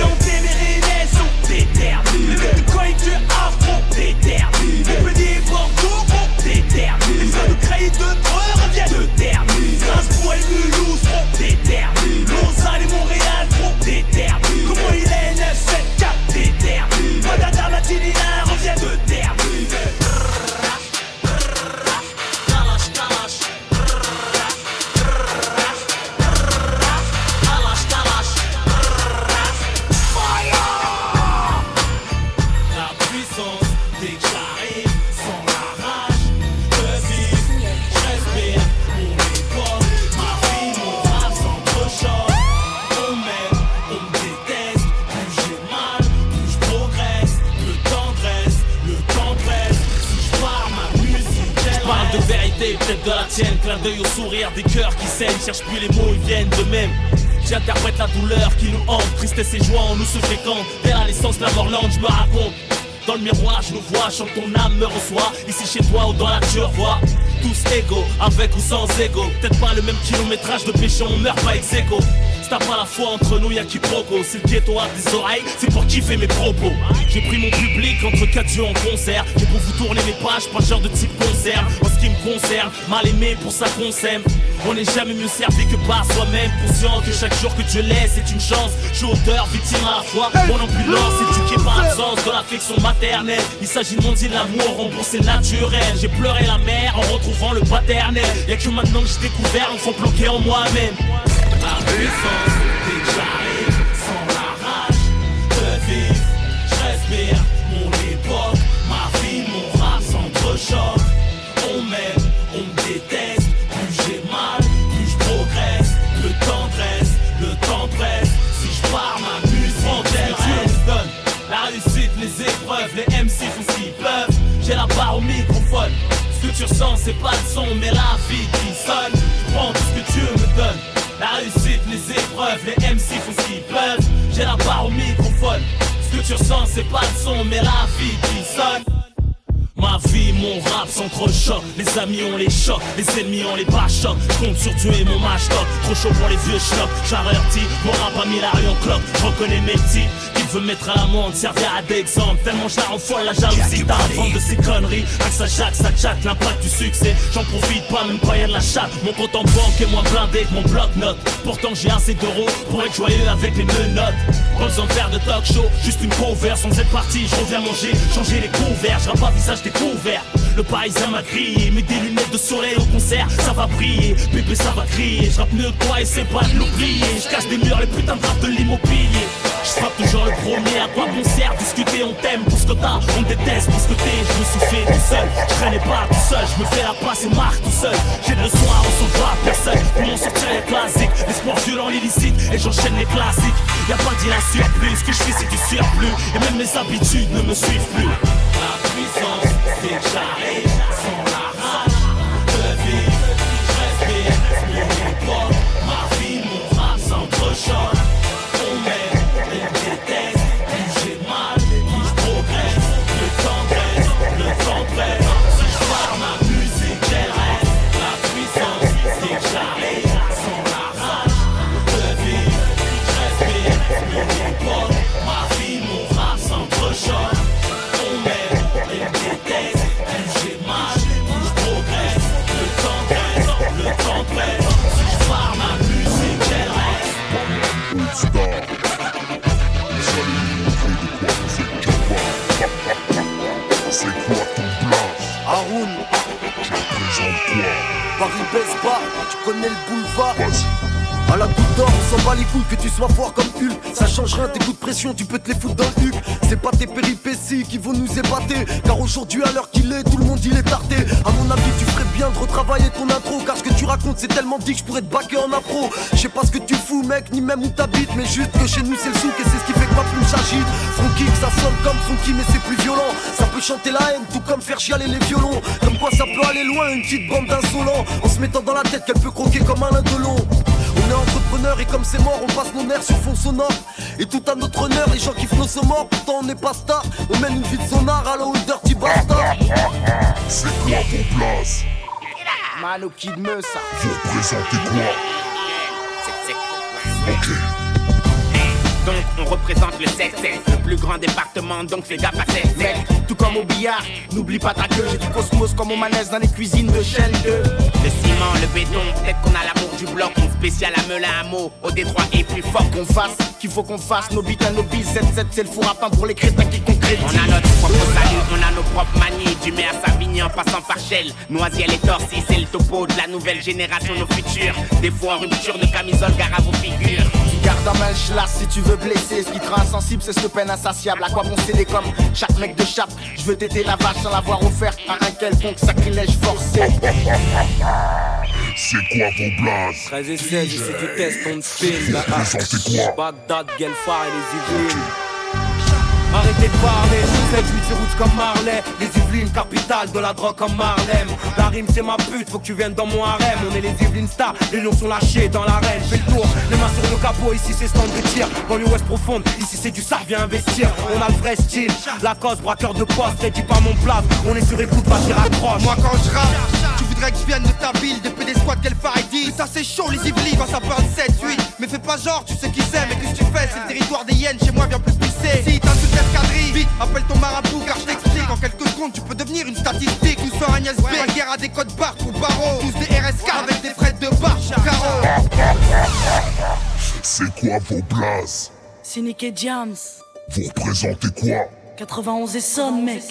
Nantes et Mérinais sont déterminés. Les mecs de Coïc, du Havre, trop déterminés. Montpellier. Les frères de Creil, de Dreux, reviennent de terminer. Strasbourg et. D'œil au sourire des cœurs qui saignent. Cherche plus les mots, ils viennent de même. J'interprète la douleur qui nous hante, tristesse et joie en nous se fréquentent. Dès la naissance, la mort lente, je me raconte. Dans le miroir, je nous vois, chante ton âme me reçoit. Ici chez toi ou dans la tu revois. Tous égaux, avec ou sans ego. Peut-être pas le même kilométrage de péché, on meurt pas ex. Si pas la foi entre nous, y'a quiproquo. C'est le ghetto à des oreilles, c'est pour kiffer mes propos. J'ai pris mon public entre quatre yeux en concert. Et pour vous tourner mes pages, pas genre de type concert. En ce qui me concerne, mal aimé pour ça qu'on s'aime. On n'est jamais mieux servi que par soi-même. Conscient que chaque jour que Dieu laisse est une chance. Je suis auteur, victime à la fois. Mon ambulance éduquée par l'absence de l'affection maternelle. Il s'agit de mon dit l'amour remboursé naturel. J'ai pleuré la mère en retrouvant le paternel. Y'a que maintenant que j'ai découvert l'enfant bloqué en moi-même. Sans la de vivre, je respire mon époque, ma vie, mon rap s'entrechoque. On m'aime, on me déteste, plus j'ai mal, plus je progresse. Le temps dresse, le temps presse. Si je pars, ma m'intéresse. donne la réussite, les épreuves, les MC font ce qu'ils peuvent. J'ai la barre au microphone. Ce que tu ressens, c'est pas le son, mais la vie qui sonne. Je prends tout ce que Dieu me donne. Les MC font ce qu'ils peuvent. J'ai la barre au microphone. Ce que tu ressens, c'est pas le son, mais la vie qui sonne. Ma vie, mon rap s'entrechoque. Les amis on les chocs, les ennemis on les bachocs. Compte sur Dieu et mon match. Trop chaud pour les vieux schlocks. J'avertis, mon rap a mis la en cloque. Reconnais mes types. Veut mettre à l'amende, servir à d'exemple. Tellement je la rends folle, la jalousie t'as la de ces conneries. Avec ça jack, ça chatte, l'impact du succès. J'en profite pas, même pas y'a de la chatte. Mon compte en banque est moins blindé que mon bloc-notes. Pourtant j'ai assez d'euros pour être joyeux avec les menottes. Pas besoin de faire de talk show, juste une cover. Sans cette partie, je reviens manger, changer les couverts. Je pas visage découvert. Le paysage m'a crié, mets des lunettes de soleil au concert, ça va briller. Bébé, ça va crier. Je rappe mieux que toi et c'est pas de l'oublier. Je cache des murs, les putains de de l'immobilier. Je frappe toujours le premier, à quoi bon sert Discuter, on t'aime pour ce que t'as, on déteste pour ce que t'es. Je me suis fait tout seul, je traînais pas tout seul, je me fais la place et marque tout seul. J'ai le soin, on s'en va personne pour m'en sortir les classiques. Les sports violents, l'illicite, et j'enchaîne les classiques. Y'a pas d'il surplus, ce que je fais c'est du surplus. Et même mes habitudes ne me suivent plus. La puissance, c'est aujourd'hui, à l'heure qu'il est, tout le monde il est tardé. À mon avis, tu ferais bien de retravailler ton intro. Car ce que tu racontes, c'est tellement dit que je pourrais te baquer en impro. Je sais pas ce que tu fous, mec, ni même où t'habites. Mais juste que chez nous, c'est le souk et c'est ce qui fait que ma plume s'agite. Funky, ça sonne comme funky, mais c'est plus violent. Ça peut chanter la haine, tout comme faire chialer les violons. Comme quoi, ça peut aller loin, une petite bande d'insolents. En se mettant dans la tête qu'elle peut croquer comme un long on est entrepreneur et comme c'est mort, on passe nos nerfs sur fond sonore. Et tout à notre honneur, les gens kiffent nos morts, pourtant on n'est pas star. On mène une vie de sonar à la dirty bastard. C'est quoi ton place Mano Kid me ça. Vous représentez quoi Ok. Donc on représente le 7 le plus grand département, donc fais gaffe à 7 Mec, tout comme au billard, n'oublie pas ta queue. J'ai du cosmos comme au manège dans les cuisines de chaîne 2. Le ciment, le béton, peut-être qu'on a l'amour du bloc, une spéciale à Melun à mot, au Détroit est plus fort Qu'on fasse, qu'il faut qu'on fasse, nos bites à nos billes. 7-7, c'est le four à pain pour les crétins qui concrétisent. On a notre propre salut, on a nos propres manies, du mai à Savigny en passant par Shell, Noisiel et Torcy, c'est le topo de la nouvelle génération, nos futurs. Des fois en rupture de camisole, gare à vos figures. Garde en main le schlass si tu veux blesser. Ce qui te rend insensible, c'est cette peine insatiable. À quoi bon céder comme chaque mec de chape? Je veux t'aider la vache sans l'avoir offerte à un quelconque sacrilège forcé. C'est quoi vos blases 13 et 16, ici tu testes ton film. Vous représentez quoi Bagdad, Gelfar et les Yvelines. Arrêtez de parler, 7 8 c'est route comme Marley. Les Yvelines, capitale de la drogue comme Marlem. La rime c'est ma pute, faut que tu viennes dans mon harem. On est les Yvelines stars, les lions sont lâchés dans l'arène. Fais le tour, les mains sur le capot, ici c'est stand de tir. Dans l'ouest profonde, ici c'est du sar, viens investir. On a le vrai style, la cause, braqueur de poste dis pas mon place, on est sur écoute, pas tir accroche. Moi quand je rappe, voudrais que je vienne de ta ville, des PD squad qu'elle dit Ça c'est chaud les Yvelines quand ça parle 7, 8 Mais fais pas genre, tu sais qui c'est, mais qu'est-ce que tu fais? C'est le territoire des hyènes, chez moi viens plus pisser. Si t'as toute l'escadrille, vite, appelle ton marabout car je t'explique. En quelques secondes tu peux devenir une statistique. Nous sommes Agnès B, la guerre à des codes barres pour barreaux. Tous des RSK avec des frais de barre, carreau C'est quoi vos blases C'est Nick et Jams. Vous représentez quoi? 91 et sonne, mec.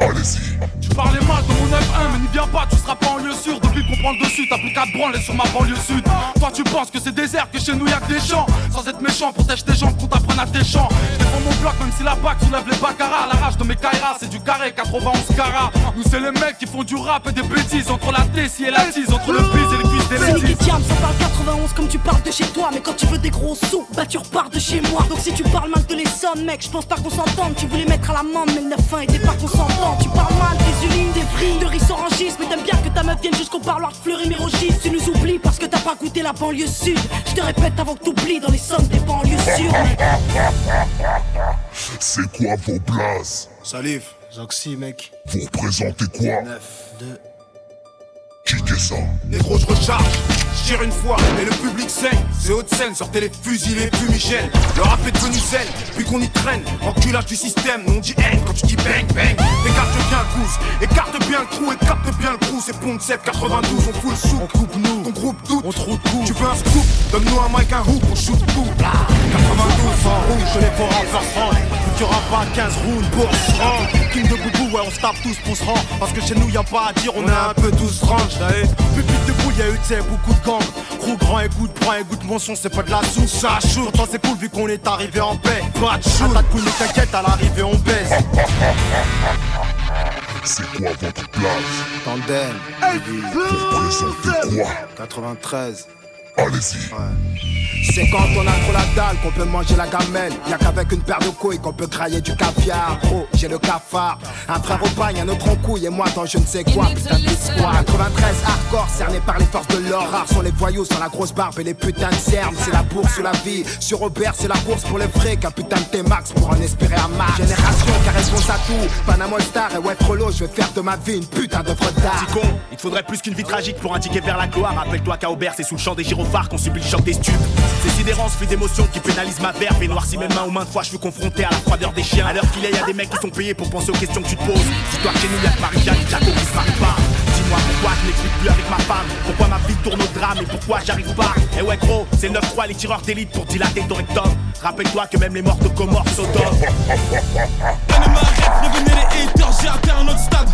Allez-y. Tu parlais mal de mon 9-1, mais n'y viens pas, tu seras pas en lieu sûr. Depuis qu'on prend le dessus, t'as plus qu'à te branler sur ma banlieue sud. Toi, tu penses que c'est désert, que chez nous y'a que des champs. Sans être méchant, protège tes jambes, qu'on t'apprenne à tes champs. Je défends mon bloc, même si la bac soulève les baccaras. La rage de mes kairas, c'est du carré, 91 carats. Nous, c'est les mecs qui font du rap et des bêtises. Entre la tessie et la tise, entre le bise et les cuisses des C'est ladies. Jams, on parle 91 comme tu parles de chez toi. Mais quand tu veux des gros sous, bah tu repars de chez moi. Donc si tu parles mal de les sommes, mec, je pense pas qu'on s'entende. Tu voulais mettre à l'amende, mais le 9-1 était pas consentant. Tu parles mal des ulines, des prix, de riz orangistes. Mais t'aimes bien que ta meuf vienne jusqu'au parloir de fleurir mes rogis. Tu nous oublies parce que t'as pas goûté la banlieue sud. Je te répète avant que t'oublies dans les sommes des banlieues sûres, mec. C'est quoi vos blases Salif, Zoxy, mec. Vous représentez quoi? 9, 2. Kickez ça. Négro, je recharge, je tire une fois et le public saigne. C'est haute scène, sortez les fusils, les fumigènes. Le rap est devenu zen, puis qu'on y traîne. Enculage du système, nous on dit haine quand tu dis bang bang. Écarte bien le pouce, écarte bien le trou, écarte bien le trou. C'est Pont 7, 92, on fout le sou. On coupe nous, ton groupe doute, on trouve coup. Tu veux un scoop, donne-nous un mic, un hoop, on shoot tout. Blah. 92, en rouge, je l'ai pour en round. Tu auras pas 15 rounds pour se rendre. King de boubou, ouais, on se tape tous pour se rendre. Parce que chez nous, y a pas à dire, on est un peu tous range, t'as Pupille de boule, y'a eu, t'sais, beaucoup de gangs. Gros grand écoute, prends de mon son, c'est pas de la soupe, ça chaud. Pourtant, c'est cool vu qu'on est arrivé en paix. Pas de chou, couille, mais t'inquiète, à l'arrivée, on baise. C'est quoi votre place? Tandem. Vous représentez quoi? 93. Allez-y. C'est quand on a trop la dalle qu'on peut manger la gamelle. Y'a qu'avec une paire de couilles qu'on peut crailler du caviar. Gros, j'ai le cafard. Un frère au bagne, un autre en couille et moi dans je ne sais quoi. Putain de l'espoir. 93 hardcore, cerné par les forces de l'or. Rares sont les voyous sans la grosse barbe et les putains de cernes. C'est la bourse ou la vie. Sur Robert, c'est la bourse pour les frics. Un putain de T-Max pour en espérer un max. Génération qui a réponse à tout. Panama Star et ouais, Frollo, je vais faire de ma vie une putain d'œuvre d'art. Petit con, il te faudrait plus qu'une vie tragique pour indiquer vers la gloire. Rappelle-toi qu'à Aubert, c'est sous le champ des gyrophares qu'on subit le choc des stupes. C'est sidérance, fait d'émotions qui pénalisent ma verve et noircit mes mains aux mains fois. Je suis confronté à la froideur des chiens. L'heure qu'il est, y a des mecs qui sont payés pour penser aux questions que tu te poses. Dis-toi que chez nous, y'a et Jaco qui se marient pas. Dis-moi pourquoi je n'explique plus avec ma femme. Pourquoi ma vie tourne au drame et pourquoi j'arrive pas? Et ouais, gros, c'est 9-3 les tireurs d'élite pour dilater ton rectum. Rappelle-toi que même les morts de Comores s'odorent. Prévenez les haters, j'ai atteint un autre stade.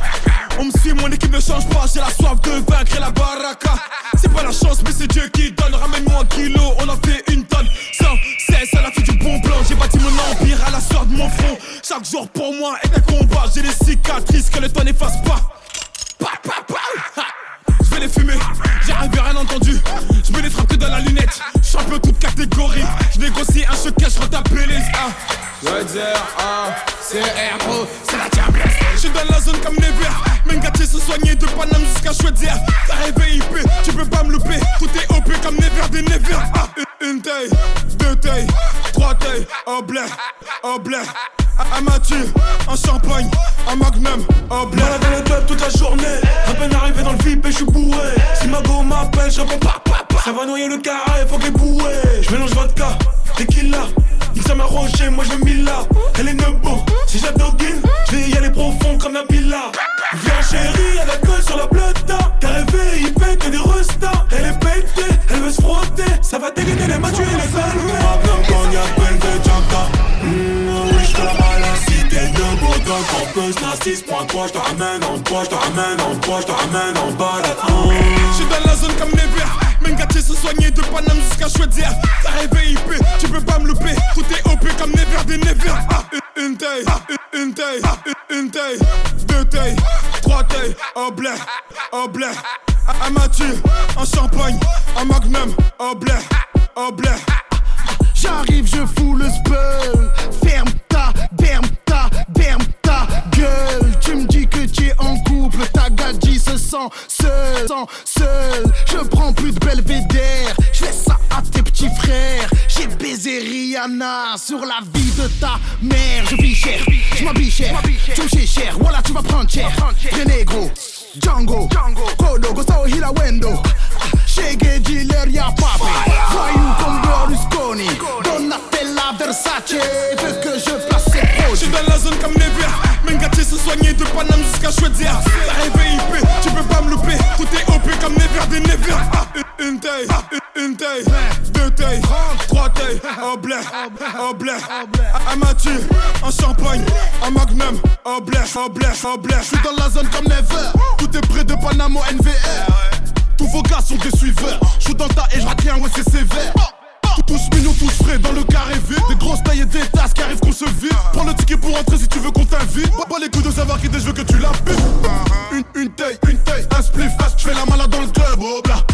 On me suit, mon équipe ne change pas, j'ai la soif de vaincre et la baraka. C'est pas la chance, mais c'est Dieu qui donne. Ramène-moi un kilo, on en fait une tonne. Sans cesse, elle a fait du bon plan. J'ai bâti mon empire à la sueur de mon front. Chaque jour pour moi est un combat. J'ai des cicatrices que le temps n'efface pas. Je vais les fumer, j'ai rêvé rien entendu. Je me les frappe que dans la lunette. Champion toute catégorie. Je négocie un chocage, je retape les ah, c'est R, gros, c'est la soigner de Paname jusqu'à Chouetzer. T'as rêvé IP, tu peux pas me louper. Tout est OP comme Never des Never. Ah, une, taille, deux tailles, trois tailles, au blé, au blé. Un Mathieu, un champagne, un magnum, au blé. Malade dans le club toute la journée. À peine arrivé dans le VIP et je suis bourré. Si ma go m'appelle, je réponds pas, pas, pas. Ça va noyer le carré, faut qu'elle bourré. Je mélange vodka, tequila. Il s'est rocher, moi je vais mille là. Elle est nebo, si j'adoguine, je vais y aller profond comme la villa. Viens chérie, elle a colle sur la plata. T'as rêvé, il pète des restas. Elle est pétée, elle veut se frotter. Ça va dégainer les matchs et les salves. Magnum, cognac, peine de Janta. Mmh, oui, je te la à la cité de Bordeaux. Campus, la 6 points, quoi, je te ramène en bois, je te ramène en bois, je te ramène en balade. Je suis dans la zone comme Never. Même gâté se soigner de Paname jusqu'à Chouetzer. T'as rêvé IP, tu peux pas me louper. Tout est OP comme Never des Never. Ah, une, taille, une, une taille, une, une taille, trois tailles, au blé, au blé. Un Mathieu, un champagne, un magnum, au blé, au blé. J'arrive, je fous le spell. Gadji se sent seul, sent seul. Je prends plus de belvédère, je laisse ça à tes petits frères. J'ai baisé Rihanna sur la vie de ta mère. Je vis cher, je m'habille cher, tu me cher, voilà tu vas prendre cher. Très négro. Django, Kodo, Gustavo Hirawendo Shege dealer ya papi Voyou comme Berlusconi Donatella Versace Veux que je place ses Je suis dans la zone comme Never. Gâté se soigner de Paname jusqu'à Chouetzer. T'as rêvé IP, tu peux pas me louper. Tout est OP comme Never des Never. Ah, une, taille, une, une taille, deux tailles, trois tailles, au blé, au blé. Un Mathieu, un champagne, un magnum, au blé, au blé, au blé. Je suis dans la zone comme Never Tout est près de Panamo NVR Tous vos gars sont des suiveurs Je suis dans ta et je retiens, ouais c'est sévère tous mignons, tous frais dans le carré vide Des grosses tailles et des tasses qui arrivent qu'on se vide Prends le ticket pour rentrer si tu veux qu'on t'invite Pas pas les coups de savoir qui t'es, je veux que tu la putes Une, une taille, une taille, un spliff Je fais la malade dans le club, oh bla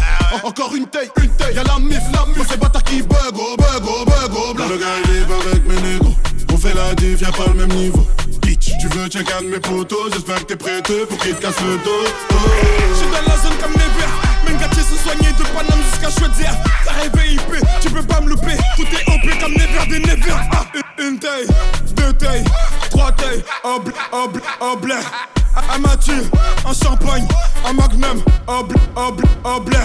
En- Encore une taille, une taille, y'a la mif, la mif C'est bâtard qui bug, oh bug, oh bug, oh bla Le gars il est avec mes négros. On fait la diff, y'a pas le même niveau. Bitch, tu veux check un de mes potos. J'espère que t'es prêteux pour qu'il te casse le dos. Oh. Dans la zone comme Never. Même soigner de Paname jusqu'à Chouetzer. T'as rêvé IP, tu peux pas me louper. Tout est OP comme Never des Never. Ah, une, taille, deux tailles, trois tailles, oh blé, oh blé. Un Mathieu, un champagne, un magnum, oh blé, blé.